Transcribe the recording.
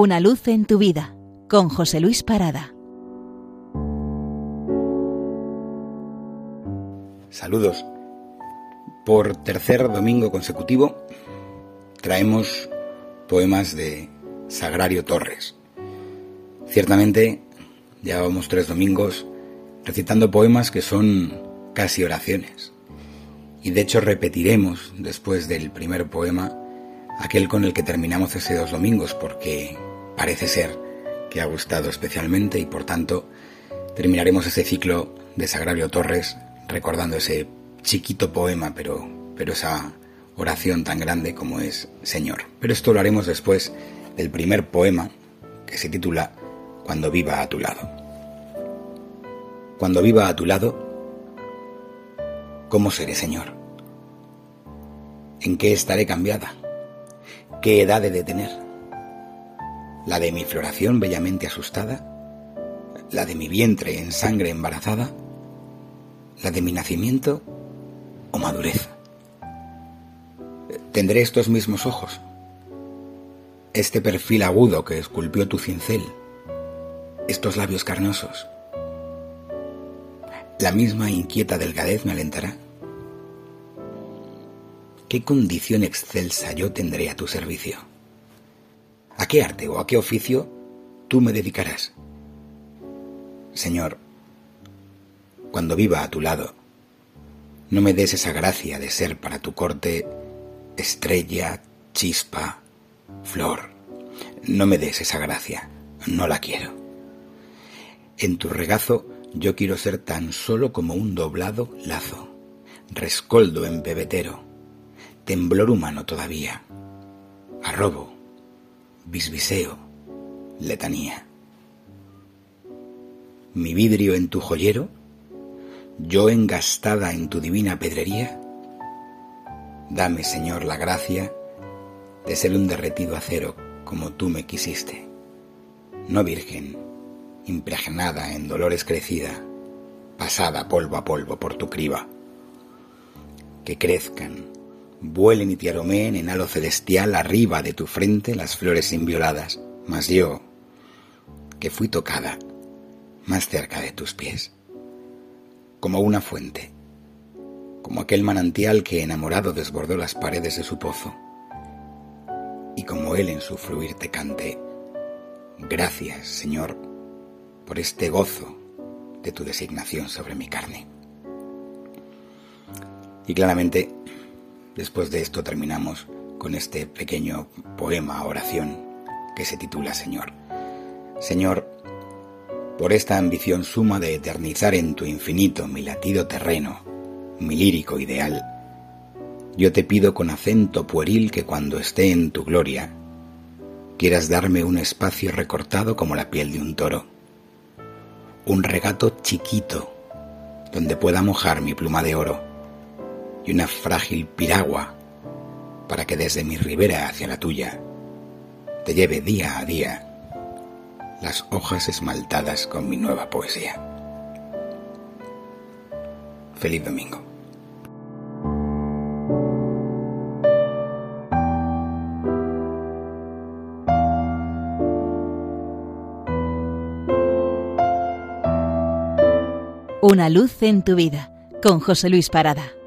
Una luz en tu vida con José Luis Parada. Saludos. Por tercer domingo consecutivo traemos poemas de Sagrario Torres. Ciertamente llevábamos tres domingos recitando poemas que son casi oraciones. Y de hecho repetiremos después del primer poema aquel con el que terminamos hace dos domingos porque parece ser que ha gustado especialmente y por tanto terminaremos ese ciclo de Sagrario Torres recordando ese chiquito poema pero, pero esa oración tan grande como es Señor. Pero esto lo haremos después del primer poema que se titula Cuando viva a tu lado. Cuando viva a tu lado, ¿cómo seré Señor? ¿En qué estaré cambiada? ¿Qué edad he de tener? ¿La de mi floración bellamente asustada? ¿La de mi vientre en sangre embarazada? ¿La de mi nacimiento o madurez? ¿Tendré estos mismos ojos? ¿Este perfil agudo que esculpió tu cincel? ¿Estos labios carnosos? ¿La misma inquieta delgadez me alentará? ¿Qué condición excelsa yo tendré a tu servicio? ¿A qué arte o a qué oficio tú me dedicarás? Señor, cuando viva a tu lado, no me des esa gracia de ser para tu corte estrella, chispa, flor. No me des esa gracia, no la quiero. En tu regazo yo quiero ser tan solo como un doblado lazo, rescoldo en pebetero, temblor humano todavía, arrobo, bisbiseo, letanía. Mi vidrio en tu joyero, yo engastada en tu divina pedrería, dame, Señor, la gracia de ser un derretido acero como tú me quisiste, no virgen, impregnada en dolores crecida, pasada polvo a polvo por tu criba. Que crezcan vuelen y te aromeen en halo celestial arriba de tu frente las flores invioladas, mas yo, que fui tocada más cerca de tus pies, como una fuente, como aquel manantial que enamorado desbordó las paredes de su pozo, y como él en su fluir te cante, gracias, Señor, por este gozo de tu designación sobre mi carne. Y claramente Después de esto terminamos con este pequeño poema, oración, que se titula Señor. Señor, por esta ambición suma de eternizar en tu infinito mi latido terreno, mi lírico ideal, yo te pido con acento pueril que cuando esté en tu gloria, quieras darme un espacio recortado como la piel de un toro, un regato chiquito donde pueda mojar mi pluma de oro, y una frágil piragua para que desde mi ribera hacia la tuya te lleve día a día las hojas esmaltadas con mi nueva poesía. Feliz domingo. Una luz en tu vida con José Luis Parada.